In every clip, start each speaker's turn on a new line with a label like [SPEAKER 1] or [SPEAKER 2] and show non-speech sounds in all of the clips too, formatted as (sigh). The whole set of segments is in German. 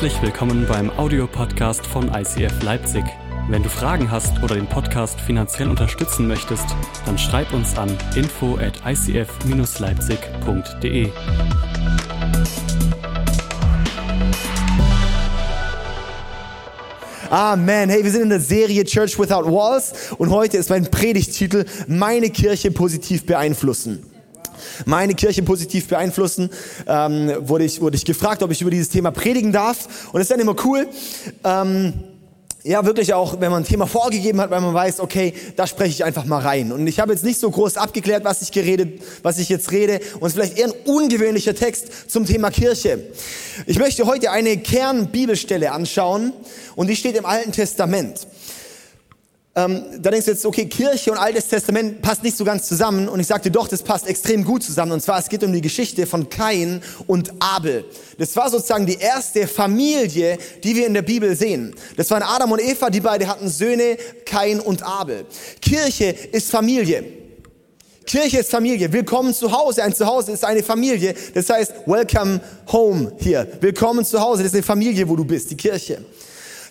[SPEAKER 1] Herzlich willkommen beim Audiopodcast von ICF Leipzig. Wenn du Fragen hast oder den Podcast finanziell unterstützen möchtest, dann schreib uns an info at icf-leipzig.de.
[SPEAKER 2] Amen. Hey, wir sind in der Serie Church Without Walls und heute ist mein Predigttitel Meine Kirche positiv beeinflussen meine Kirche positiv beeinflussen, ähm, wurde, ich, wurde ich gefragt, ob ich über dieses Thema predigen darf. Und es ist dann immer cool. Ähm, ja, wirklich auch, wenn man ein Thema vorgegeben hat, weil man weiß, okay, da spreche ich einfach mal rein. Und ich habe jetzt nicht so groß abgeklärt, was ich geredet, was ich jetzt rede. Und es ist vielleicht eher ein ungewöhnlicher Text zum Thema Kirche. Ich möchte heute eine Kernbibelstelle anschauen und die steht im Alten Testament ähm, da denkst du jetzt, okay, Kirche und Altes Testament passt nicht so ganz zusammen. Und ich sagte doch, das passt extrem gut zusammen. Und zwar, es geht um die Geschichte von Kain und Abel. Das war sozusagen die erste Familie, die wir in der Bibel sehen. Das waren Adam und Eva, die beide hatten Söhne, Kain und Abel. Kirche ist Familie. Kirche ist Familie. Willkommen zu Hause. Ein Zuhause ist eine Familie. Das heißt, welcome home hier. Willkommen zu Hause. Das ist eine Familie, wo du bist, die Kirche.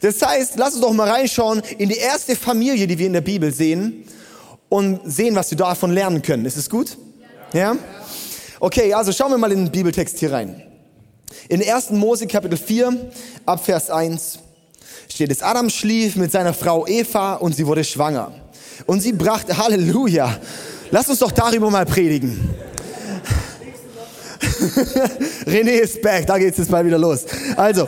[SPEAKER 2] Das heißt, lass uns doch mal reinschauen in die erste Familie, die wir in der Bibel sehen und sehen, was wir davon lernen können. Ist es gut? Ja? Okay, also schauen wir mal in den Bibeltext hier rein. In 1. Mose Kapitel 4 ab Vers 1 steht es, Adam schlief mit seiner Frau Eva und sie wurde schwanger. Und sie brachte, Halleluja, lass uns doch darüber mal predigen. (laughs) René ist back, da geht's jetzt mal wieder los. Also,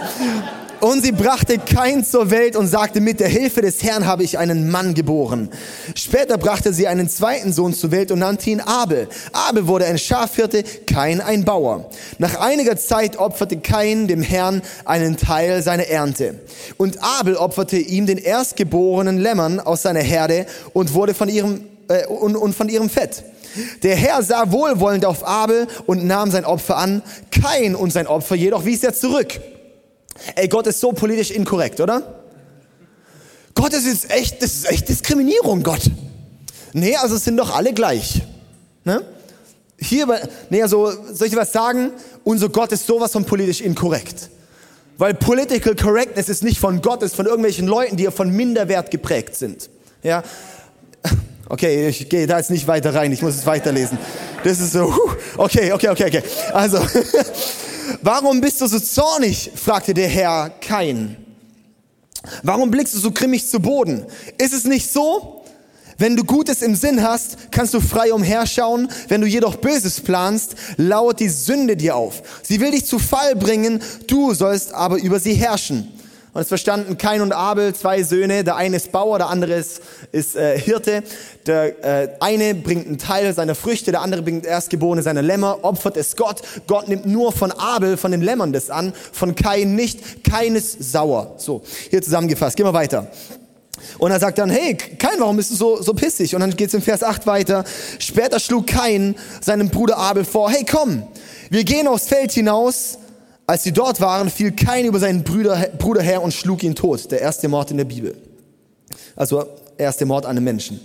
[SPEAKER 2] und sie brachte Kain zur Welt und sagte, mit der Hilfe des Herrn habe ich einen Mann geboren. Später brachte sie einen zweiten Sohn zur Welt und nannte ihn Abel. Abel wurde ein Schafhirte, Kain ein Bauer. Nach einiger Zeit opferte Kain dem Herrn einen Teil seiner Ernte. Und Abel opferte ihm den erstgeborenen Lämmern aus seiner Herde und wurde von ihrem, äh, und, und von ihrem Fett. Der Herr sah wohlwollend auf Abel und nahm sein Opfer an. Kain und sein Opfer jedoch wies er zurück. Ey, Gott ist so politisch inkorrekt, oder? Gott ist jetzt echt, das ist echt Diskriminierung, Gott. Nee, also sind doch alle gleich. Ne? Hier, nee, also, soll ich was sagen? Unser Gott ist sowas von politisch inkorrekt. Weil Political Correctness ist nicht von Gott, ist von irgendwelchen Leuten, die von Minderwert geprägt sind. Ja? Okay, ich gehe da jetzt nicht weiter rein, ich muss es weiterlesen. Das ist so, okay, okay, okay, okay. Also, (laughs) Warum bist du so zornig? fragte der Herr Kain. Warum blickst du so grimmig zu Boden? Ist es nicht so? Wenn du Gutes im Sinn hast, kannst du frei umherschauen. Wenn du jedoch Böses planst, lauert die Sünde dir auf. Sie will dich zu Fall bringen, du sollst aber über sie herrschen. Und es verstanden Kain und Abel, zwei Söhne. Der eine ist Bauer, der andere ist, ist äh, Hirte. Der äh, eine bringt einen Teil seiner Früchte, der andere bringt Erstgeborene seiner Lämmer, opfert es Gott. Gott nimmt nur von Abel, von den Lämmern das an, von Kain nicht. Keines sauer. So, hier zusammengefasst. Gehen wir weiter. Und er sagt dann, hey, Kain, warum bist du so, so pissig? Und dann geht es im Vers 8 weiter. Später schlug Kain seinem Bruder Abel vor, hey, komm, wir gehen aufs Feld hinaus als sie dort waren, fiel Kain über seinen Bruder, Bruder her und schlug ihn tot. Der erste Mord in der Bibel. Also erste Mord an einem Menschen.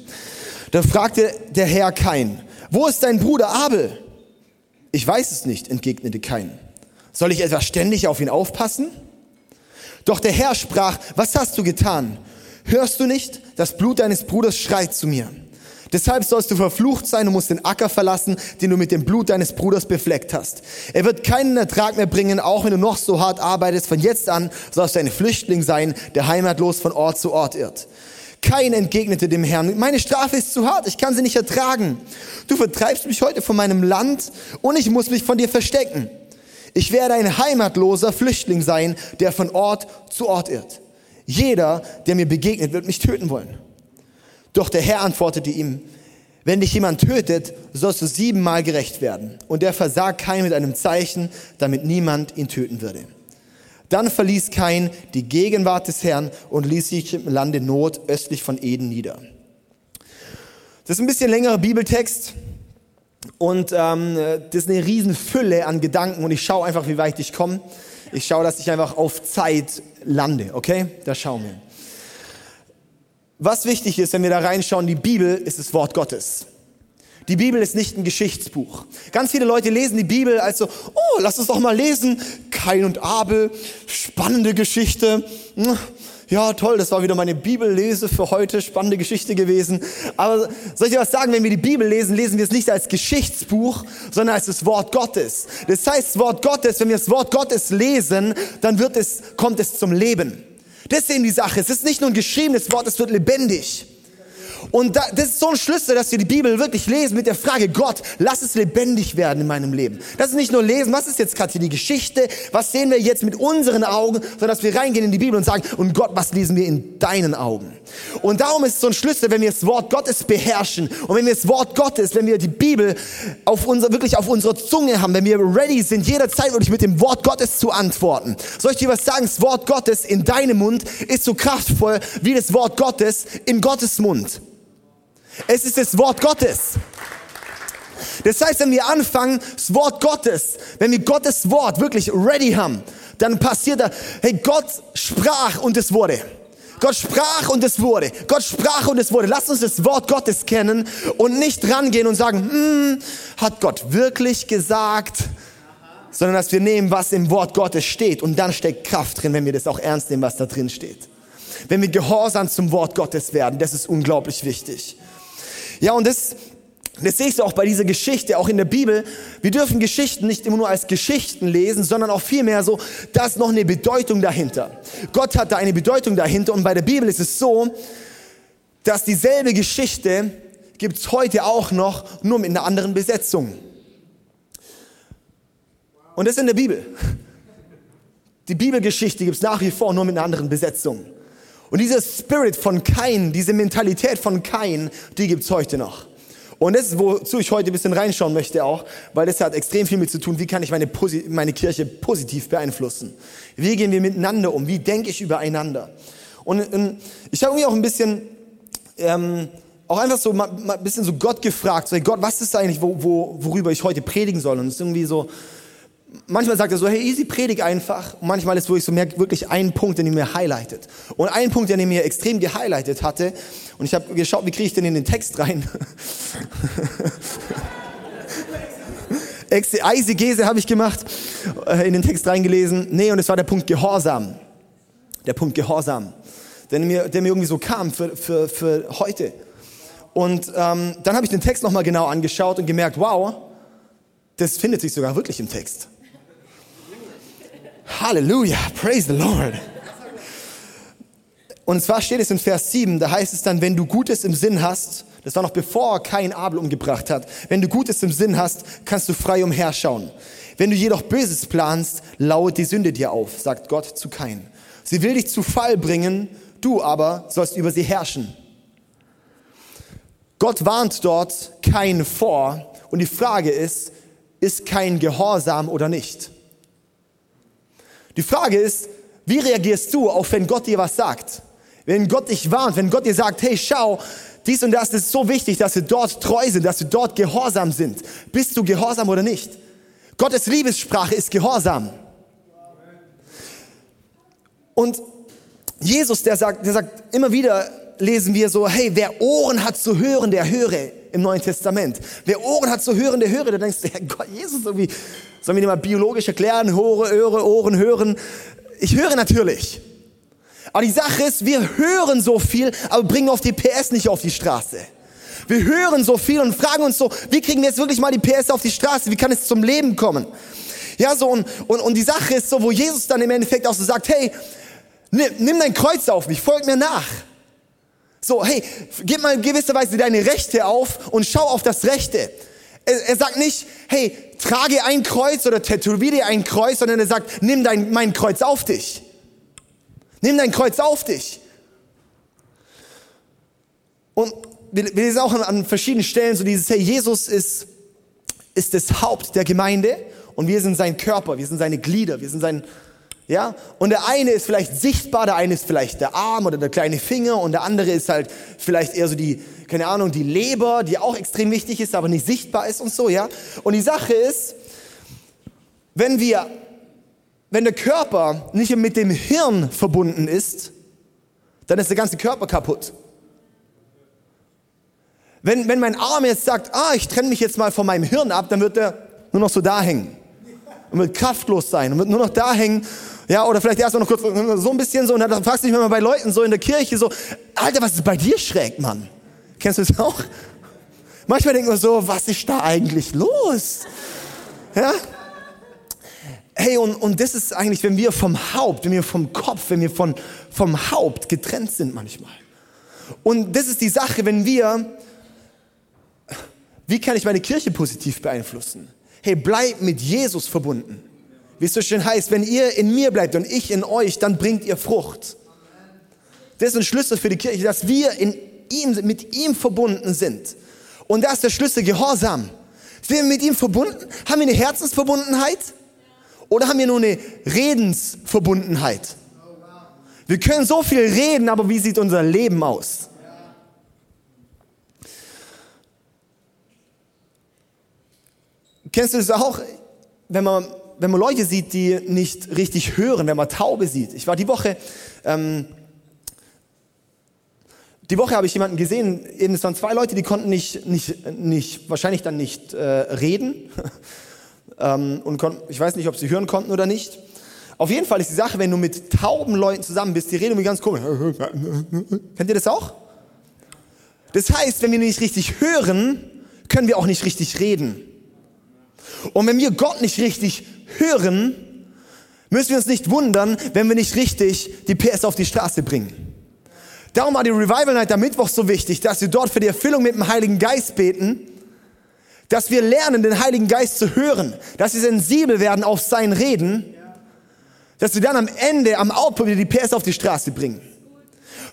[SPEAKER 2] Da fragte der Herr Kain, wo ist dein Bruder Abel? Ich weiß es nicht, entgegnete Kain. Soll ich etwa ständig auf ihn aufpassen? Doch der Herr sprach, was hast du getan? Hörst du nicht? Das Blut deines Bruders schreit zu mir. Deshalb sollst du verflucht sein und musst den Acker verlassen, den du mit dem Blut deines Bruders befleckt hast. Er wird keinen Ertrag mehr bringen, auch wenn du noch so hart arbeitest. Von jetzt an sollst du ein Flüchtling sein, der heimatlos von Ort zu Ort irrt. Kein entgegnete dem Herrn, meine Strafe ist zu hart, ich kann sie nicht ertragen. Du vertreibst mich heute von meinem Land und ich muss mich von dir verstecken. Ich werde ein heimatloser Flüchtling sein, der von Ort zu Ort irrt. Jeder, der mir begegnet, wird mich töten wollen. Doch der Herr antwortete ihm, wenn dich jemand tötet, sollst du siebenmal gerecht werden. Und er versah Kain mit einem Zeichen, damit niemand ihn töten würde. Dann verließ Kain die Gegenwart des Herrn und ließ sich im Lande Not östlich von Eden nieder. Das ist ein bisschen längerer Bibeltext und ähm, das ist eine riesen Fülle an Gedanken und ich schaue einfach, wie weit ich komme. Ich schaue, dass ich einfach auf Zeit lande, okay? Da schauen wir. Was wichtig ist, wenn wir da reinschauen, die Bibel ist das Wort Gottes. Die Bibel ist nicht ein Geschichtsbuch. Ganz viele Leute lesen die Bibel als so, oh, lass uns doch mal lesen, Kain und Abel, spannende Geschichte. Ja, toll, das war wieder meine Bibellese für heute, spannende Geschichte gewesen. Aber soll ich dir was sagen, wenn wir die Bibel lesen, lesen wir es nicht als Geschichtsbuch, sondern als das Wort Gottes. Das heißt, das Wort Gottes, wenn wir das Wort Gottes lesen, dann wird es, kommt es zum Leben. Das ist eben die Sache. Es ist nicht nur ein geschriebenes Wort, es wird lebendig. Und da, das ist so ein Schlüssel, dass wir die Bibel wirklich lesen mit der Frage, Gott, lass es lebendig werden in meinem Leben. Das ist nicht nur lesen, was ist jetzt gerade hier die Geschichte, was sehen wir jetzt mit unseren Augen, sondern dass wir reingehen in die Bibel und sagen, und Gott, was lesen wir in deinen Augen? Und darum ist es so ein Schlüssel, wenn wir das Wort Gottes beherrschen und wenn wir das Wort Gottes, wenn wir die Bibel auf unser, wirklich auf unserer Zunge haben, wenn wir ready sind, jederzeit wirklich mit dem Wort Gottes zu antworten. Soll ich dir was sagen? Das Wort Gottes in deinem Mund ist so kraftvoll wie das Wort Gottes in Gottes Mund. Es ist das Wort Gottes. Das heißt, wenn wir anfangen, das Wort Gottes, wenn wir Gottes Wort wirklich ready haben, dann passiert da, hey, Gott sprach und es wurde. Gott sprach und es wurde. Gott sprach und es wurde. Lass uns das Wort Gottes kennen und nicht rangehen und sagen, hm, hat Gott wirklich gesagt? Sondern dass wir nehmen, was im Wort Gottes steht und dann steckt Kraft drin, wenn wir das auch ernst nehmen, was da drin steht. Wenn wir gehorsam zum Wort Gottes werden, das ist unglaublich wichtig. Ja, und das, das siehst du auch bei dieser Geschichte, auch in der Bibel. Wir dürfen Geschichten nicht immer nur als Geschichten lesen, sondern auch vielmehr so, da ist noch eine Bedeutung dahinter. Gott hat da eine Bedeutung dahinter und bei der Bibel ist es so, dass dieselbe Geschichte gibt's heute auch noch, nur mit einer anderen Besetzung. Und das in der Bibel. Die Bibelgeschichte gibt's nach wie vor nur mit einer anderen Besetzung. Und dieser Spirit von Kain, diese Mentalität von Kain, die gibt's heute noch. Und das ist, wozu ich heute ein bisschen reinschauen möchte auch, weil das hat extrem viel mit zu tun, wie kann ich meine, meine Kirche positiv beeinflussen? Wie gehen wir miteinander um? Wie denke ich übereinander? Und, und ich habe irgendwie auch ein bisschen, ähm, auch einfach so mal, mal ein bisschen so Gott gefragt, so, hey Gott, was ist eigentlich, wo, wo, worüber ich heute predigen soll? Und es ist irgendwie so, manchmal sagt er so, hey, easy, predig einfach. Und manchmal ist, wo ich so merke, wirklich einen Punkt, den er mir highlightet. Und ein Punkt, der mir extrem gehighlightet hatte, und ich habe geschaut, wie kriege ich denn in den Text rein? (laughs) Eisegese habe ich gemacht, äh, in den Text reingelesen. Nee, und es war der Punkt Gehorsam. Der Punkt Gehorsam. Der mir, der mir irgendwie so kam für, für, für heute. Und ähm, dann habe ich den Text nochmal genau angeschaut und gemerkt, wow, das findet sich sogar wirklich im Text. Halleluja, praise the Lord. Und zwar steht es in Vers 7, da heißt es dann, wenn du Gutes im Sinn hast, das war noch bevor kein Abel umgebracht hat, wenn du Gutes im Sinn hast, kannst du frei umherschauen. Wenn du jedoch Böses planst, lauert die Sünde dir auf, sagt Gott zu Kain. Sie will dich zu Fall bringen, du aber sollst über sie herrschen. Gott warnt dort Kain vor und die Frage ist, ist kein Gehorsam oder nicht? Die Frage ist, wie reagierst du auf, wenn Gott dir was sagt? Wenn Gott dich warnt, wenn Gott dir sagt, hey, schau, dies und das ist so wichtig, dass wir dort treu sind, dass wir dort gehorsam sind. Bist du gehorsam oder nicht? Gottes Liebessprache ist Gehorsam. Und Jesus, der sagt, der sagt immer wieder, lesen wir so, hey, wer Ohren hat zu hören, der höre im Neuen Testament. Wer Ohren hat zu hören, der höre. Da denkst du, Herr Gott, Jesus, irgendwie, sollen wir dir mal biologisch erklären, Hore, Öre, Ohren, hören? Ich höre natürlich. Aber die Sache ist, wir hören so viel, aber bringen auf die PS nicht auf die Straße. Wir hören so viel und fragen uns so, wie kriegen wir jetzt wirklich mal die PS auf die Straße? Wie kann es zum Leben kommen? Ja, so, und, und, und die Sache ist so, wo Jesus dann im Endeffekt auch so sagt, hey, nimm, nimm dein Kreuz auf mich, folg mir nach. So, hey, gib mal in gewisser Weise deine Rechte auf und schau auf das Rechte. Er, er sagt nicht, hey, trage ein Kreuz oder tätowiere ein Kreuz, sondern er sagt, nimm dein, mein Kreuz auf dich. Nimm dein Kreuz auf dich. Und wir, wir lesen auch an, an verschiedenen Stellen so dieses, hey, Jesus ist, ist das Haupt der Gemeinde und wir sind sein Körper, wir sind seine Glieder, wir sind sein, ja, und der eine ist vielleicht sichtbar, der eine ist vielleicht der Arm oder der kleine Finger und der andere ist halt vielleicht eher so die, keine Ahnung, die Leber, die auch extrem wichtig ist, aber nicht sichtbar ist und so, ja. Und die Sache ist, wenn wir, wenn der Körper nicht mit dem Hirn verbunden ist, dann ist der ganze Körper kaputt. Wenn, wenn mein Arm jetzt sagt, ah, ich trenne mich jetzt mal von meinem Hirn ab, dann wird der nur noch so da hängen. und wird kraftlos sein und wird nur noch da hängen. Ja, oder vielleicht erst mal noch kurz (laughs) so ein bisschen so und dann fragst du dich mal bei Leuten so in der Kirche so, Alter, was ist bei dir schräg, Mann? Kennst du das auch? Manchmal denkt man so, was ist da eigentlich los? Ja? Hey, und, und das ist eigentlich, wenn wir vom Haupt, wenn wir vom Kopf, wenn wir von, vom Haupt getrennt sind manchmal. Und das ist die Sache, wenn wir, wie kann ich meine Kirche positiv beeinflussen? Hey, bleib mit Jesus verbunden. Wie es so schön heißt, wenn ihr in mir bleibt und ich in euch, dann bringt ihr Frucht. Das ist ein Schlüssel für die Kirche, dass wir in ihm, mit ihm verbunden sind. Und da ist der Schlüssel Gehorsam. Sind wir mit ihm verbunden? Haben wir eine Herzensverbundenheit? Oder haben wir nur eine Redensverbundenheit? Wir können so viel reden, aber wie sieht unser Leben aus? Kennst du das auch, wenn man, wenn man Leute sieht, die nicht richtig hören, wenn man Taube sieht? Ich war die Woche, ähm, die Woche habe ich jemanden gesehen, eben es waren zwei Leute, die konnten nicht, nicht, nicht wahrscheinlich dann nicht äh, reden (laughs) ähm, und konnten, ich weiß nicht, ob sie hören konnten oder nicht. Auf jeden Fall ist die Sache, wenn du mit tauben Leuten zusammen bist, die reden irgendwie ganz komisch. (laughs) Kennt ihr das auch? Das heißt, wenn wir nicht richtig hören, können wir auch nicht richtig reden. Und wenn wir Gott nicht richtig hören, müssen wir uns nicht wundern, wenn wir nicht richtig die PS auf die Straße bringen. Darum war die Revival Night am Mittwoch so wichtig, dass wir dort für die Erfüllung mit dem Heiligen Geist beten, dass wir lernen, den Heiligen Geist zu hören, dass wir sensibel werden auf sein Reden dass wir dann am Ende, am Output wieder die PS auf die Straße bringen.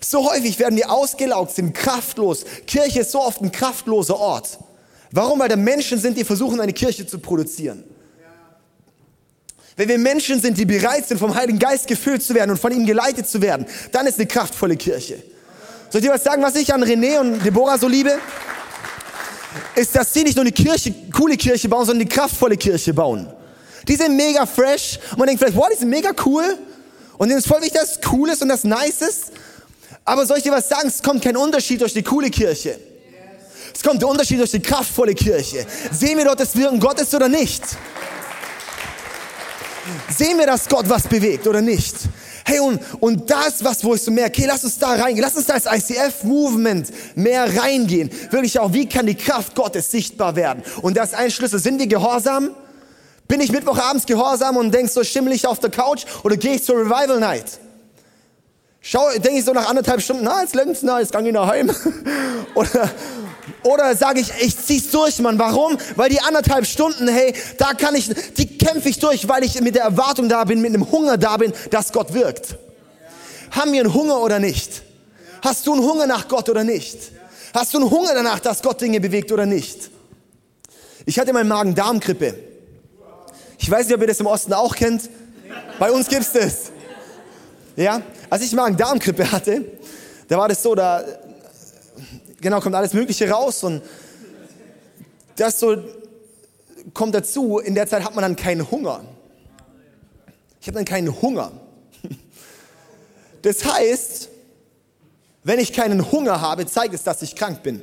[SPEAKER 2] So häufig werden wir ausgelaugt, sind kraftlos. Kirche ist so oft ein kraftloser Ort. Warum? Weil da Menschen sind, die versuchen, eine Kirche zu produzieren. Wenn wir Menschen sind, die bereit sind, vom Heiligen Geist gefüllt zu werden und von ihm geleitet zu werden, dann ist eine kraftvolle Kirche. Soll ich dir was sagen, was ich an René und Deborah so liebe? Ist, dass sie nicht nur eine Kirche, coole Kirche bauen, sondern eine kraftvolle Kirche bauen. Die sind mega fresh. Und man denkt vielleicht, wow, die sind mega cool. Und denen ist voll wichtig, dass es cool ist und das nice ist. Aber soll ich dir was sagen? Es kommt kein Unterschied durch die coole Kirche. Es kommt der Unterschied durch die kraftvolle Kirche. Sehen wir dort das Wirken Gottes oder nicht? Sehen wir, dass Gott was bewegt oder nicht? Hey, und, und das, was, wo ich so merke, okay, lass uns da reingehen, lass uns da als ICF-Movement mehr reingehen. Wirklich auch, wie kann die Kraft Gottes sichtbar werden? Und das ist ein Schlüssel. Sind wir gehorsam? Bin ich Mittwochabends gehorsam und denk so schimmelig auf der Couch oder gehe ich zur Revival Night? Schau, denke ich so nach anderthalb Stunden, na, jetzt längst, na, jetzt gang ich nach Heim. (laughs) oder, oder sage ich, ich zieh's durch, Mann. Warum? Weil die anderthalb Stunden, hey, da kann ich, die kämpfe ich durch, weil ich mit der Erwartung da bin, mit einem Hunger da bin, dass Gott wirkt. Haben wir einen Hunger oder nicht? Hast du einen Hunger nach Gott oder nicht? Hast du einen Hunger danach, dass Gott Dinge bewegt oder nicht? Ich hatte mal Magen-Darm-Grippe. Ich weiß nicht, ob ihr das im Osten auch kennt. Bei uns gibt's das. Ja, als ich Magen-Darm-Grippe hatte, da war das so, da genau kommt alles Mögliche raus und das so kommt dazu. In der Zeit hat man dann keinen Hunger. Ich habe dann keinen Hunger. Das heißt, wenn ich keinen Hunger habe, zeigt es, dass ich krank bin.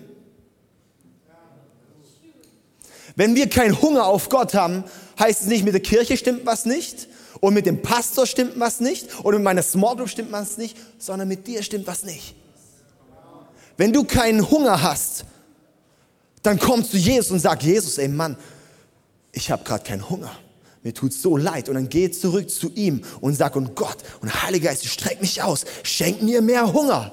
[SPEAKER 2] Wenn wir keinen Hunger auf Gott haben, heißt es nicht, mit der Kirche stimmt was nicht und mit dem Pastor stimmt was nicht und mit meiner Small Group stimmt was nicht, sondern mit dir stimmt was nicht. Wenn du keinen Hunger hast, dann komm zu Jesus und sag, Jesus, ey Mann, ich habe gerade keinen Hunger. Mir tut's so leid. Und dann geh zurück zu ihm und sag, und Gott, und Heiliger Geist, streck mich aus, schenk mir mehr Hunger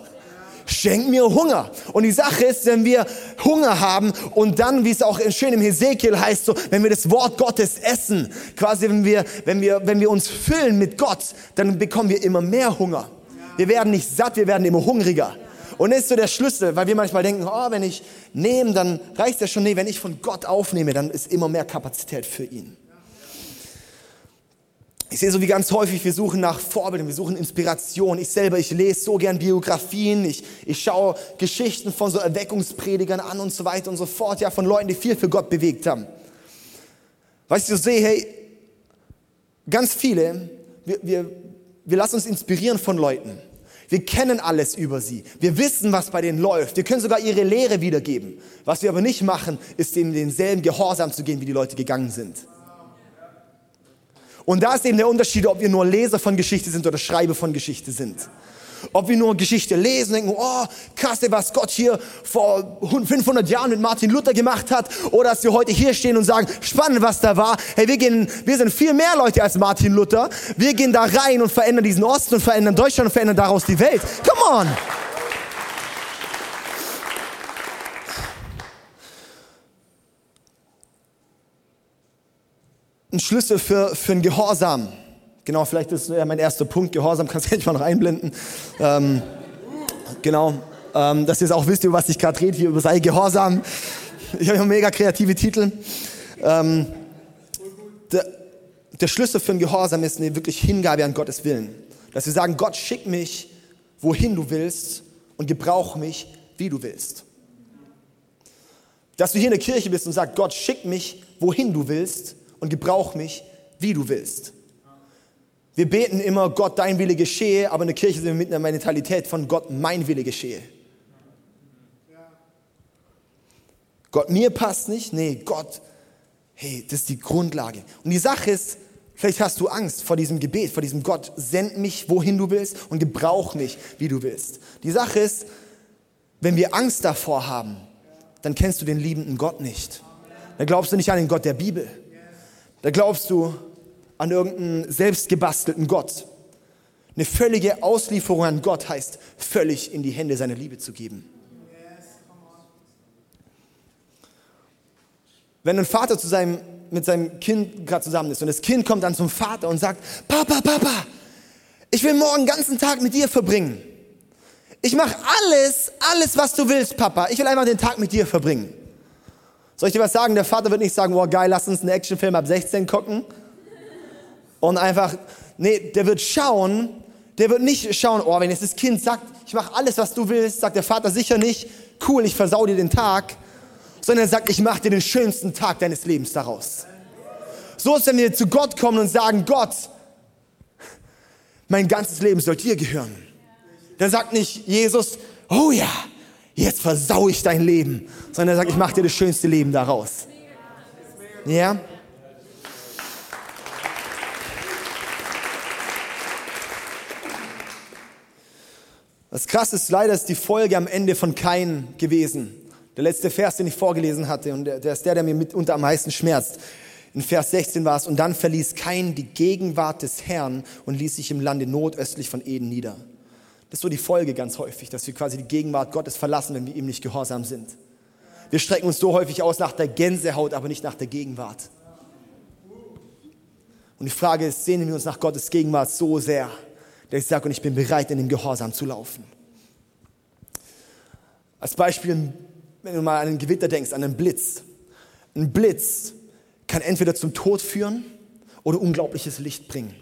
[SPEAKER 2] schenk mir Hunger. Und die Sache ist, wenn wir Hunger haben und dann, wie es auch schön im Hesekiel heißt, so, wenn wir das Wort Gottes essen, quasi wenn wir, wenn wir, wenn wir uns füllen mit Gott, dann bekommen wir immer mehr Hunger. Wir werden nicht satt, wir werden immer hungriger. Und das ist so der Schlüssel, weil wir manchmal denken, oh, wenn ich nehme, dann reicht das schon. Nee, wenn ich von Gott aufnehme, dann ist immer mehr Kapazität für ihn. Ich sehe so wie ganz häufig, wir suchen nach Vorbildern, wir suchen Inspiration. Ich selber, ich lese so gern Biografien, ich, ich schaue Geschichten von so Erweckungspredigern an und so weiter und so fort, ja, von Leuten, die viel für Gott bewegt haben. Weißt du, ich sehe, hey, ganz viele, wir, wir, wir lassen uns inspirieren von Leuten. Wir kennen alles über sie. Wir wissen, was bei denen läuft. Wir können sogar ihre Lehre wiedergeben. Was wir aber nicht machen, ist ihnen denselben Gehorsam zu gehen, wie die Leute gegangen sind. Und da ist eben der Unterschied, ob wir nur Leser von Geschichte sind oder Schreiber von Geschichte sind. Ob wir nur Geschichte lesen, denken, oh, krass, was Gott hier vor 500 Jahren mit Martin Luther gemacht hat, oder dass wir heute hier stehen und sagen, spannend, was da war. Hey, wir gehen, wir sind viel mehr Leute als Martin Luther. Wir gehen da rein und verändern diesen Osten und verändern Deutschland und verändern daraus die Welt. Come on! Ein Schlüssel für, für ein Gehorsam Genau, vielleicht ist ja mein erster Punkt, Gehorsam, kannst du (laughs) endlich mal noch einblenden. Ähm, genau, ähm, dass ihr es auch wisst, über was ich gerade rede, hier über sei Gehorsam. Ich habe mega kreative Titel. Ähm, der, der Schlüssel für ein Gehorsam ist eine wirklich Hingabe an Gottes Willen. Dass wir sagen, Gott, schick mich, wohin du willst und gebrauch mich, wie du willst. Dass du hier in der Kirche bist und sagst, Gott, schick mich, wohin du willst und gebrauch mich, wie du willst. Wir beten immer, Gott, dein Wille geschehe, aber in der Kirche sind wir mit einer Mentalität von Gott, mein Wille geschehe. Gott, mir passt nicht. Nee, Gott, hey, das ist die Grundlage. Und die Sache ist, vielleicht hast du Angst vor diesem Gebet, vor diesem Gott, send mich, wohin du willst und gebrauch mich, wie du willst. Die Sache ist, wenn wir Angst davor haben, dann kennst du den liebenden Gott nicht. Dann glaubst du nicht an den Gott der Bibel. Da glaubst du an irgendeinen selbstgebastelten Gott. Eine völlige Auslieferung an Gott heißt, völlig in die Hände seiner Liebe zu geben. Wenn ein Vater zu seinem, mit seinem Kind gerade zusammen ist und das Kind kommt dann zum Vater und sagt, Papa, Papa, ich will morgen den ganzen Tag mit dir verbringen. Ich mache alles, alles, was du willst, Papa. Ich will einfach den Tag mit dir verbringen. Soll ich dir was sagen? Der Vater wird nicht sagen, wow, geil, lass uns einen Actionfilm ab 16 gucken und einfach, nee, der wird schauen, der wird nicht schauen, oh, wenn jetzt das Kind sagt, ich mache alles, was du willst, sagt der Vater sicher nicht, cool, ich versau dir den Tag, sondern er sagt, ich mache dir den schönsten Tag deines Lebens daraus. So ist, wenn wir zu Gott kommen und sagen, Gott, mein ganzes Leben soll dir gehören. Dann sagt nicht Jesus, oh ja, jetzt versau ich dein Leben, sondern er sagt, ich mache dir das schönste Leben daraus. Ja? Das Krasse ist leider ist die Folge am Ende von Kain gewesen. Der letzte Vers, den ich vorgelesen hatte, und der, der ist der, der mir mitunter am meisten schmerzt. In Vers 16 war es, und dann verließ Kain die Gegenwart des Herrn und ließ sich im Lande nordöstlich von Eden nieder. Das ist so die Folge ganz häufig, dass wir quasi die Gegenwart Gottes verlassen, wenn wir ihm nicht gehorsam sind. Wir strecken uns so häufig aus nach der Gänsehaut, aber nicht nach der Gegenwart. Und die Frage ist, sehnen wir uns nach Gottes Gegenwart so sehr, der ich sage, und ich bin bereit, in dem Gehorsam zu laufen. Als Beispiel, wenn du mal an einen Gewitter denkst, an einen Blitz. Ein Blitz kann entweder zum Tod führen oder unglaubliches Licht bringen.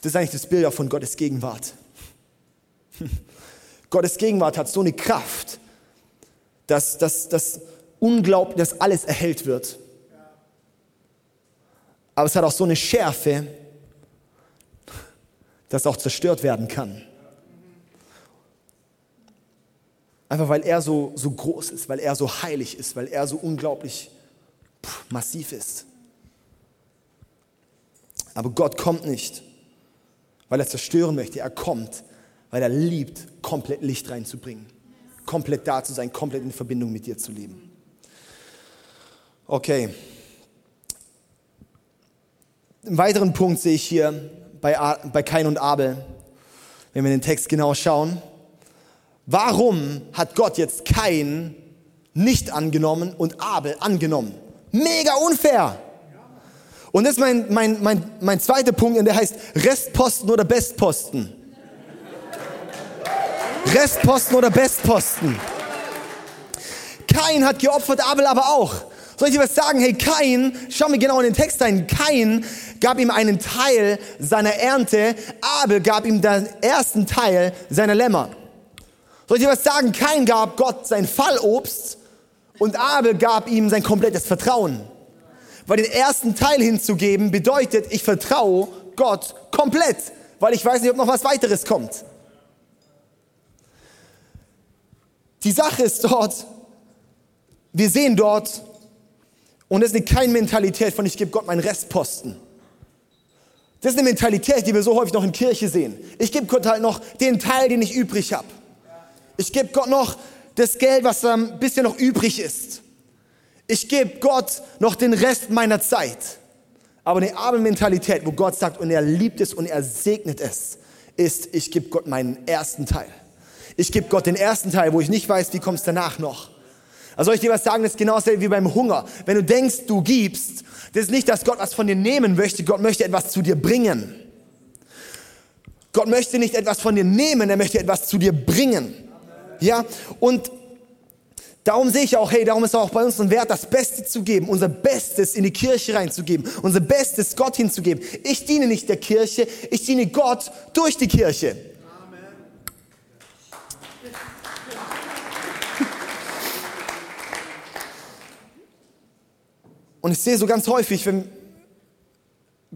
[SPEAKER 2] Das ist eigentlich das Bild auch von Gottes Gegenwart. (laughs) Gottes Gegenwart hat so eine Kraft, dass, dass, dass unglaublich, dass alles erhellt wird. Aber es hat auch so eine Schärfe, das auch zerstört werden kann. Einfach weil er so, so groß ist, weil er so heilig ist, weil er so unglaublich pff, massiv ist. Aber Gott kommt nicht, weil er zerstören möchte. Er kommt, weil er liebt, komplett Licht reinzubringen. Komplett da zu sein, komplett in Verbindung mit dir zu leben. Okay. Einen weiteren Punkt sehe ich hier, bei, bei Kain und Abel, wenn wir den Text genau schauen. Warum hat Gott jetzt Kain nicht angenommen und Abel angenommen? Mega unfair. Und das ist mein, mein, mein, mein zweiter Punkt, und der heißt Restposten oder Bestposten. Restposten oder Bestposten. Kain hat geopfert, Abel aber auch. Soll ich dir was sagen? Hey, Kain, schau mir genau in den Text ein. Kain gab ihm einen Teil seiner Ernte, Abel gab ihm den ersten Teil seiner Lämmer. Soll ich dir was sagen? Kain gab Gott sein Fallobst und Abel gab ihm sein komplettes Vertrauen. Weil den ersten Teil hinzugeben bedeutet, ich vertraue Gott komplett, weil ich weiß nicht, ob noch was weiteres kommt. Die Sache ist dort, wir sehen dort, und es ist keine Mentalität von, ich gebe Gott meinen Restposten. Das ist eine Mentalität, die wir so häufig noch in Kirche sehen. Ich gebe Gott halt noch den Teil, den ich übrig habe. Ich gebe Gott noch das Geld, was ein bisschen noch übrig ist. Ich gebe Gott noch den Rest meiner Zeit. Aber eine Abelmentalität, wo Gott sagt, und er liebt es und er segnet es, ist, ich gebe Gott meinen ersten Teil. Ich gebe Gott den ersten Teil, wo ich nicht weiß, wie kommt es danach noch. Also soll ich dir was sagen, das ist genauso wie beim Hunger. Wenn du denkst, du gibst, das ist nicht, dass Gott was von dir nehmen möchte, Gott möchte etwas zu dir bringen. Gott möchte nicht etwas von dir nehmen, er möchte etwas zu dir bringen. Ja, und darum sehe ich auch, hey, darum ist auch bei uns ein Wert, das Beste zu geben, unser Bestes in die Kirche reinzugeben, unser Bestes Gott hinzugeben. Ich diene nicht der Kirche, ich diene Gott durch die Kirche. Und ich sehe so ganz häufig, wenn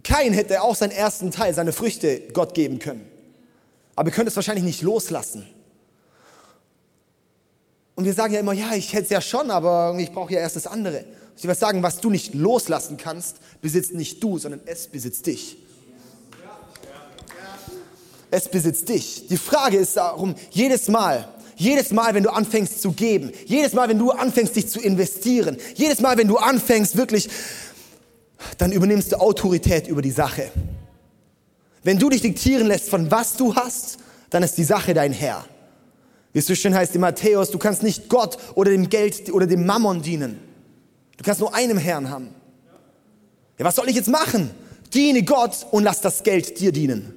[SPEAKER 2] kein hätte auch seinen ersten Teil, seine Früchte Gott geben können. Aber ihr könnt es wahrscheinlich nicht loslassen. Und wir sagen ja immer, ja, ich hätte es ja schon, aber ich brauche ja erst das andere. Ich will sagen, was du nicht loslassen kannst, besitzt nicht du, sondern es besitzt dich. Es besitzt dich. Die Frage ist darum, jedes Mal, jedes Mal, wenn du anfängst zu geben, jedes Mal, wenn du anfängst, dich zu investieren, jedes Mal, wenn du anfängst, wirklich, dann übernimmst du Autorität über die Sache. Wenn du dich diktieren lässt von was du hast, dann ist die Sache dein Herr. Wie es so schön heißt in Matthäus, du kannst nicht Gott oder dem Geld oder dem Mammon dienen. Du kannst nur einem Herrn haben. Ja, was soll ich jetzt machen? Diene Gott und lass das Geld dir dienen.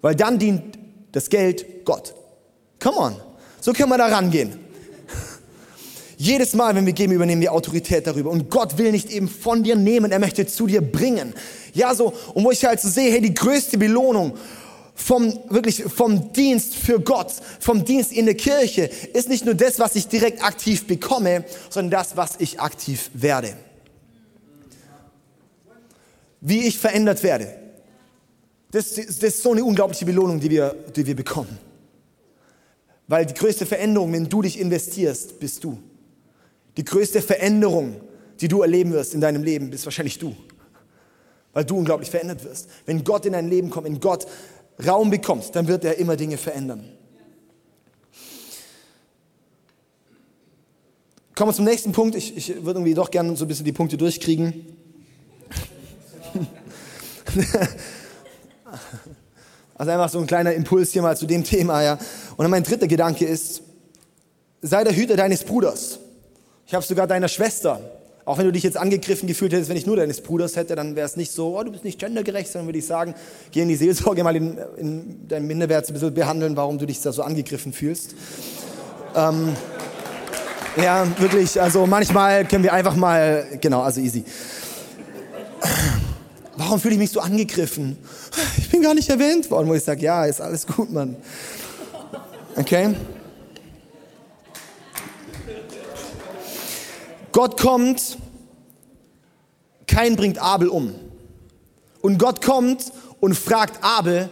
[SPEAKER 2] Weil dann dient das Geld Gott. Come on. So können wir da rangehen. Jedes Mal, wenn wir geben, übernehmen wir Autorität darüber. Und Gott will nicht eben von dir nehmen, er möchte zu dir bringen. Ja, so, und wo ich halt so sehe, hey, die größte Belohnung vom, wirklich vom Dienst für Gott, vom Dienst in der Kirche, ist nicht nur das, was ich direkt aktiv bekomme, sondern das, was ich aktiv werde. Wie ich verändert werde. Das, das ist so eine unglaubliche Belohnung, die wir, die wir bekommen. Weil die größte Veränderung, wenn du dich investierst, bist du. Die größte Veränderung, die du erleben wirst in deinem Leben, bist wahrscheinlich du. Weil du unglaublich verändert wirst. Wenn Gott in dein Leben kommt, wenn Gott Raum bekommt, dann wird er immer Dinge verändern. Kommen wir zum nächsten Punkt. Ich, ich würde irgendwie doch gerne so ein bisschen die Punkte durchkriegen. (laughs) Also einfach so ein kleiner Impuls hier mal zu dem Thema, ja. Und dann mein dritter Gedanke ist, sei der Hüter deines Bruders. Ich habe sogar deiner Schwester. Auch wenn du dich jetzt angegriffen gefühlt hättest, wenn ich nur deines Bruders hätte, dann wäre es nicht so, oh, du bist nicht gendergerecht, sondern würde ich sagen, geh in die Seelsorge mal in, in deinem Minderwert ein bisschen behandeln, warum du dich da so angegriffen fühlst. ähm, ja, wirklich, also manchmal können wir einfach mal, genau, also easy. Warum fühle ich mich so angegriffen? Ich bin gar nicht erwähnt worden, wo ich sage, ja, ist alles gut, Mann. Okay? Gott kommt, kein bringt Abel um. Und Gott kommt und fragt Abel,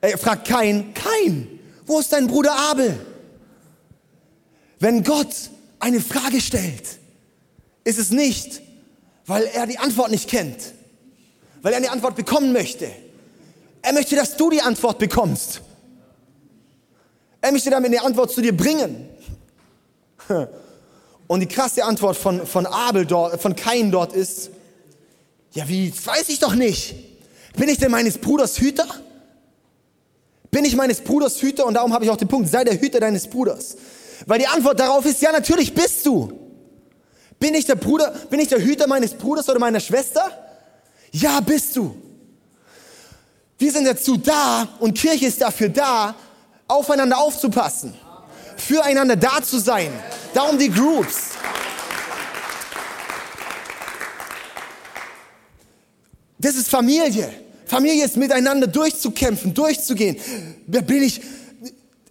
[SPEAKER 2] er fragt kein, kein, wo ist dein Bruder Abel? Wenn Gott eine Frage stellt, ist es nicht, weil er die Antwort nicht kennt, weil er eine Antwort bekommen möchte. Er möchte, dass du die Antwort bekommst. Er möchte damit eine Antwort zu dir bringen. (laughs) Und die krasse Antwort von, von Abel dort, von Kain dort ist, ja, wie, das weiß ich doch nicht. Bin ich denn meines Bruders Hüter? Bin ich meines Bruders Hüter? Und darum habe ich auch den Punkt, sei der Hüter deines Bruders. Weil die Antwort darauf ist, ja, natürlich bist du. Bin ich der Bruder, bin ich der Hüter meines Bruders oder meiner Schwester? Ja, bist du. Wir sind dazu da und Kirche ist dafür da, aufeinander aufzupassen, füreinander da zu sein. Darum die Groups. Das ist Familie. Familie ist miteinander durchzukämpfen, durchzugehen. Da bin ich,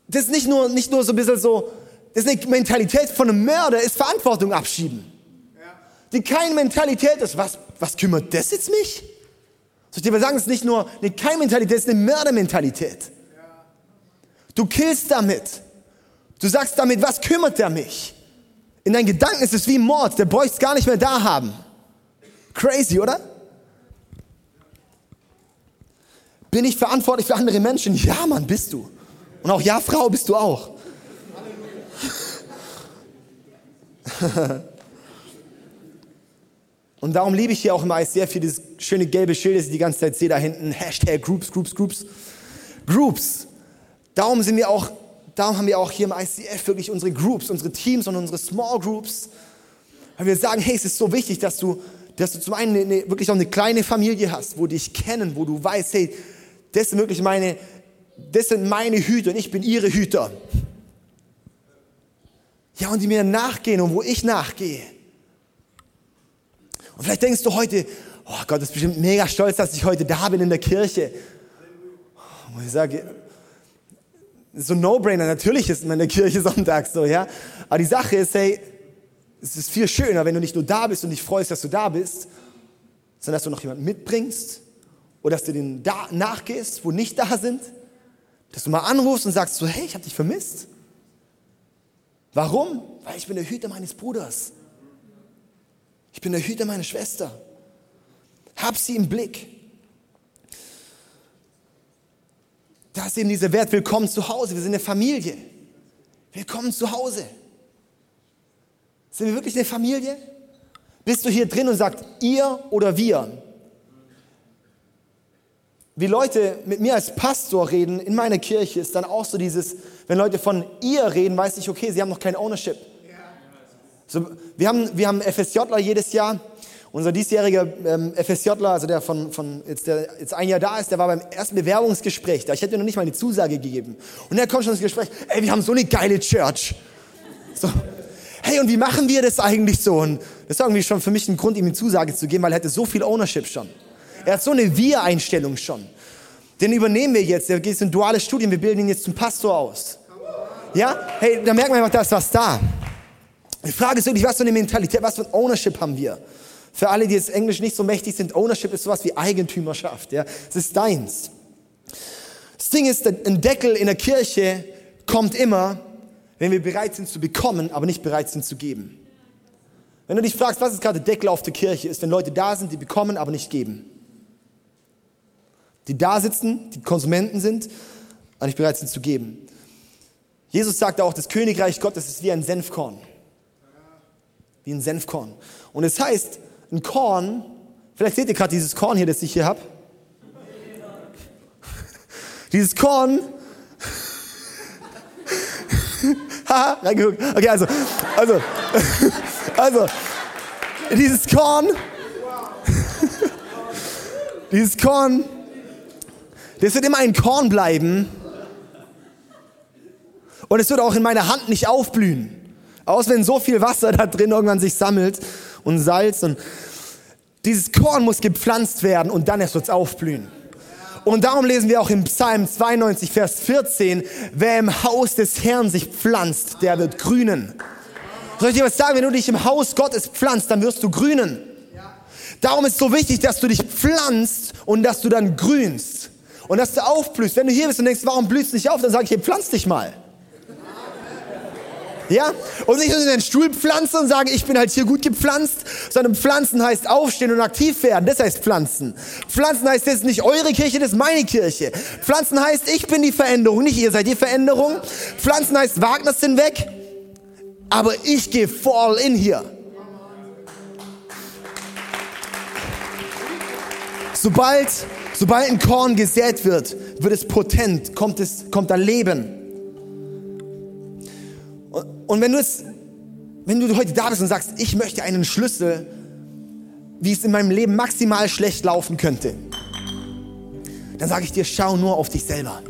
[SPEAKER 2] das ist nicht nur, nicht nur so ein bisschen so, das ist eine Mentalität von einem Mörder, ist Verantwortung abschieben. Die keine Mentalität ist, was, was kümmert das jetzt mich? Soll ich dir mal sagen, es ist nicht nur eine Keimmentalität, es ist eine Mördermentalität. Du killst damit. Du sagst damit, was kümmert der mich? In deinen Gedanken ist es wie Mord, der bräuchte es gar nicht mehr da haben. Crazy, oder? Bin ich verantwortlich für andere Menschen? Ja, Mann, bist du. Und auch ja, Frau, bist du auch. (laughs) Und darum liebe ich hier auch immer sehr viel dieses schöne gelbe Schild, das ich die ganze Zeit sehe da hinten. Hashtag Groups, Groups, Groups. Groups. Darum sind wir auch, darum haben wir auch hier im ICF wirklich unsere Groups, unsere Teams und unsere Small Groups. Weil wir sagen, hey, es ist so wichtig, dass du, dass du zum einen eine, wirklich auch eine kleine Familie hast, wo dich kennen, wo du weißt, hey, das sind wirklich meine, das sind meine Hüter und ich bin ihre Hüter. Ja, und die mir nachgehen und wo ich nachgehe. Und vielleicht denkst du heute, oh Gott ist bestimmt mega stolz, dass ich heute da bin in der Kirche. Und ich sage, so No-Brainer, natürlich ist man in der Kirche (laughs) sonntags so, ja. Aber die Sache ist, hey, es ist viel schöner, wenn du nicht nur da bist und dich freust, dass du da bist, sondern dass du noch jemanden mitbringst oder dass du denen da nachgehst, wo nicht da sind. Dass du mal anrufst und sagst so, hey, ich habe dich vermisst. Warum? Weil ich bin der Hüter meines Bruders. Ich bin der Hüter meiner Schwester. Hab sie im Blick. Da ist eben dieser Wert, willkommen zu Hause. Wir sind eine Familie. Willkommen zu Hause. Sind wir wirklich eine Familie? Bist du hier drin und sagst ihr oder wir? Wie Leute mit mir als Pastor reden in meiner Kirche, ist dann auch so dieses, wenn Leute von ihr reden, weiß ich, okay, sie haben noch kein Ownership. So, wir, haben, wir haben FSJler jedes Jahr. Unser diesjähriger ähm, FSJler, also der von, von jetzt, der jetzt ein Jahr da ist, der war beim ersten Bewerbungsgespräch da. Ich hätte noch nicht mal eine Zusage gegeben. Und er kommt schon ins Gespräch, ey, wir haben so eine geile Church. So, hey, und wie machen wir das eigentlich so? Und das war irgendwie schon für mich ein Grund, ihm eine Zusage zu geben, weil er hatte so viel Ownership schon. Er hat so eine Wir-Einstellung schon. Den übernehmen wir jetzt. Der geht in duales Studium. Wir bilden ihn jetzt zum Pastor aus. Ja? Hey, da merkt man einfach, da ist was da. Die Frage ist wirklich, was für eine Mentalität, was für ein Ownership haben wir? Für alle, die jetzt Englisch nicht so mächtig sind, Ownership ist sowas wie Eigentümerschaft. Ja? Es ist deins. Das Ding ist, ein Deckel in der Kirche kommt immer, wenn wir bereit sind zu bekommen, aber nicht bereit sind zu geben. Wenn du dich fragst, was ist gerade der Deckel auf der Kirche, ist, wenn Leute da sind, die bekommen, aber nicht geben. Die da sitzen, die Konsumenten sind, aber nicht bereit sind zu geben. Jesus sagte auch, das Königreich Gottes ist wie ein Senfkorn. Wie ein Senfkorn. Und es heißt, ein Korn, vielleicht seht ihr gerade dieses Korn hier, das ich hier habe. (laughs) dieses Korn. (laughs) Haha, reingeguckt. Okay, also, also, (laughs) also, dieses Korn, dieses Korn, das wird immer ein Korn bleiben. Und es wird auch in meiner Hand nicht aufblühen. Aus wenn so viel Wasser da drin irgendwann sich sammelt und Salz und dieses Korn muss gepflanzt werden und dann erst wird es aufblühen. Und darum lesen wir auch im Psalm 92, Vers 14, wer im Haus des Herrn sich pflanzt, der wird grünen. Soll ich dir was sagen? Wenn du dich im Haus Gottes pflanzt, dann wirst du grünen. Darum ist es so wichtig, dass du dich pflanzt und dass du dann grünst. Und dass du aufblühst. Wenn du hier bist und denkst, warum blühst du nicht auf, dann sage ich dir, pflanz dich mal. Ja? Und nicht nur in den Stuhl pflanzen und sagen, ich bin halt hier gut gepflanzt, sondern pflanzen heißt aufstehen und aktiv werden. Das heißt pflanzen. Pflanzen heißt, das ist nicht eure Kirche, das ist meine Kirche. Pflanzen heißt, ich bin die Veränderung, nicht ihr seid die Veränderung. Pflanzen heißt, Wagner sind weg, aber ich gehe voll in hier. Sobald, sobald ein Korn gesät wird, wird es potent, kommt, es, kommt da Leben. Und wenn du es, wenn du heute da bist und sagst, ich möchte einen Schlüssel, wie es in meinem Leben maximal schlecht laufen könnte, dann sage ich dir, schau nur auf dich selber.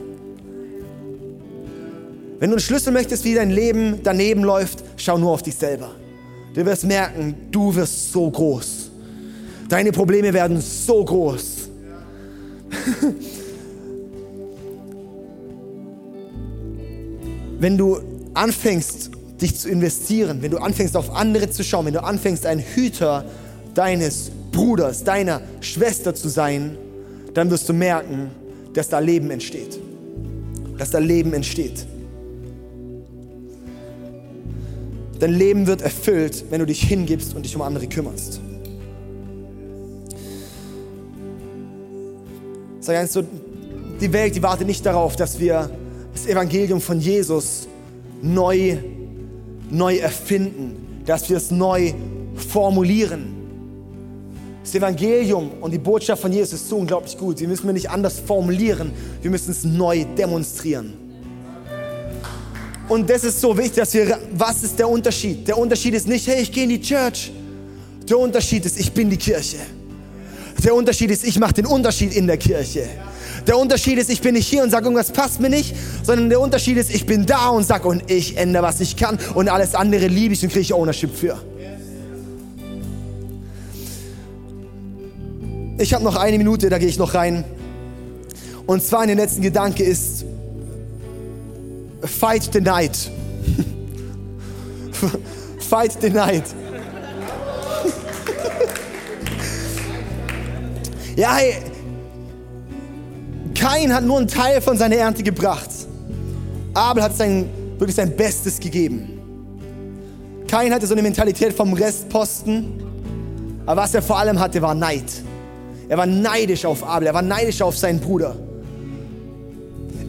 [SPEAKER 2] Wenn du einen Schlüssel möchtest, wie dein Leben daneben läuft, schau nur auf dich selber. Du wirst merken, du wirst so groß. Deine Probleme werden so groß. (laughs) Wenn du anfängst, dich zu investieren, wenn du anfängst auf andere zu schauen, wenn du anfängst ein Hüter deines Bruders, deiner Schwester zu sein, dann wirst du merken, dass da Leben entsteht. Dass da Leben entsteht. Dein Leben wird erfüllt, wenn du dich hingibst und dich um andere kümmerst. Sag eins so, die Welt, die wartet nicht darauf, dass wir das Evangelium von Jesus neu, neu erfinden, dass wir es neu formulieren. Das Evangelium und die Botschaft von Jesus ist so unglaublich gut. Sie müssen wir nicht anders formulieren, wir müssen es neu demonstrieren. Und das ist so wichtig, dass wir, was ist der Unterschied? Der Unterschied ist nicht, hey, ich gehe in die Church. Der Unterschied ist, ich bin die Kirche. Der Unterschied ist, ich mache den Unterschied in der Kirche. Der Unterschied ist, ich bin nicht hier und sage, irgendwas passt mir nicht, sondern der Unterschied ist, ich bin da und sage, und ich ändere, was ich kann und alles andere liebe ich und kriege ich Ownership für. Ich habe noch eine Minute, da gehe ich noch rein. Und zwar in den letzten Gedanke ist, fight the night. (laughs) fight the night. (laughs) ja, hey, Kain hat nur einen Teil von seiner Ernte gebracht. Abel hat sein, wirklich sein Bestes gegeben. Kain hatte so eine Mentalität vom Restposten. Aber was er vor allem hatte, war Neid. Er war neidisch auf Abel. Er war neidisch auf seinen Bruder.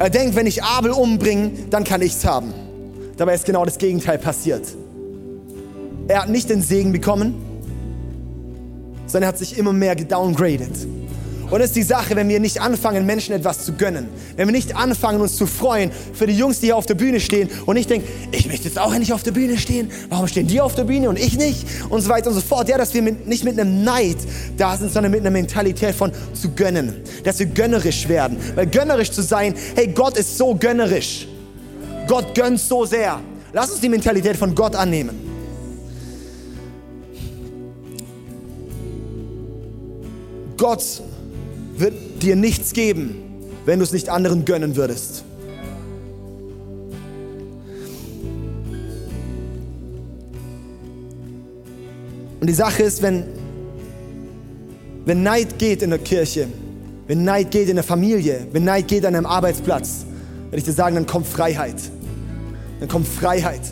[SPEAKER 2] Er denkt, wenn ich Abel umbringe, dann kann ich es haben. Dabei ist genau das Gegenteil passiert. Er hat nicht den Segen bekommen, sondern er hat sich immer mehr gedowngraded. Und das ist die Sache, wenn wir nicht anfangen, Menschen etwas zu gönnen. Wenn wir nicht anfangen, uns zu freuen für die Jungs, die hier auf der Bühne stehen und ich denke, ich möchte jetzt auch endlich auf der Bühne stehen. Warum stehen die auf der Bühne und ich nicht? Und so weiter und so fort. Ja, dass wir mit, nicht mit einem Neid da sind, sondern mit einer Mentalität von zu gönnen. Dass wir gönnerisch werden. Weil gönnerisch zu sein, hey, Gott ist so gönnerisch. Gott gönnt so sehr. Lass uns die Mentalität von Gott annehmen. Gott dir nichts geben, wenn du es nicht anderen gönnen würdest. Und die Sache ist, wenn, wenn Neid geht in der Kirche, wenn Neid geht in der Familie, wenn Neid geht an einem Arbeitsplatz, werde ich dir sagen, dann kommt Freiheit. Dann kommt Freiheit.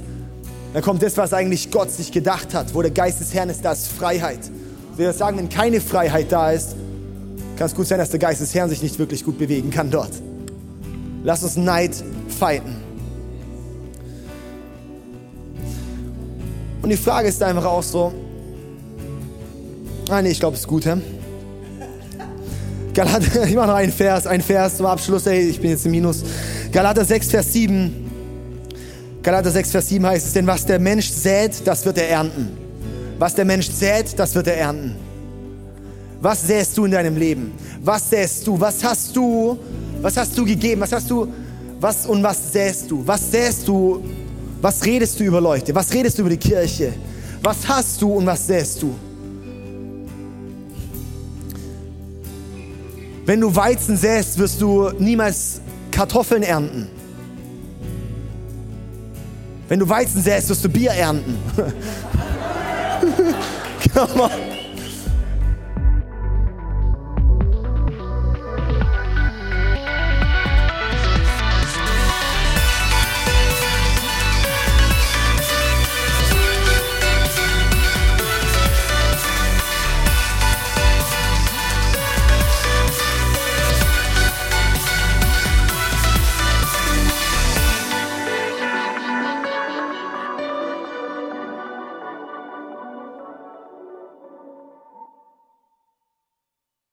[SPEAKER 2] Dann kommt das, was eigentlich Gott sich gedacht hat. Wo der Geist des Herrn ist, da ist Freiheit. Ich will sagen, wenn keine Freiheit da ist, kann es gut sein, dass der Geist des Herrn sich nicht wirklich gut bewegen kann dort. Lass uns Neid fighten. Und die Frage ist einfach auch so, ah nee, ich glaube, es ist gut, hä? Galater, (laughs) ich mache noch einen Vers, einen Vers zum Abschluss, ey, ich bin jetzt im Minus. Galater 6, Vers 7. Galater 6, Vers 7 heißt es, denn was der Mensch sät, das wird er ernten. Was der Mensch sät, das wird er ernten. Was säst du in deinem Leben? Was säst du? Was hast du? Was hast du gegeben? Was hast du? Was und was säst du? Was säst du? Was redest du über Leute? Was redest du über die Kirche? Was hast du und was säst du? Wenn du Weizen säst, wirst du niemals Kartoffeln ernten. Wenn du Weizen säst, wirst du Bier ernten. (laughs) Come on.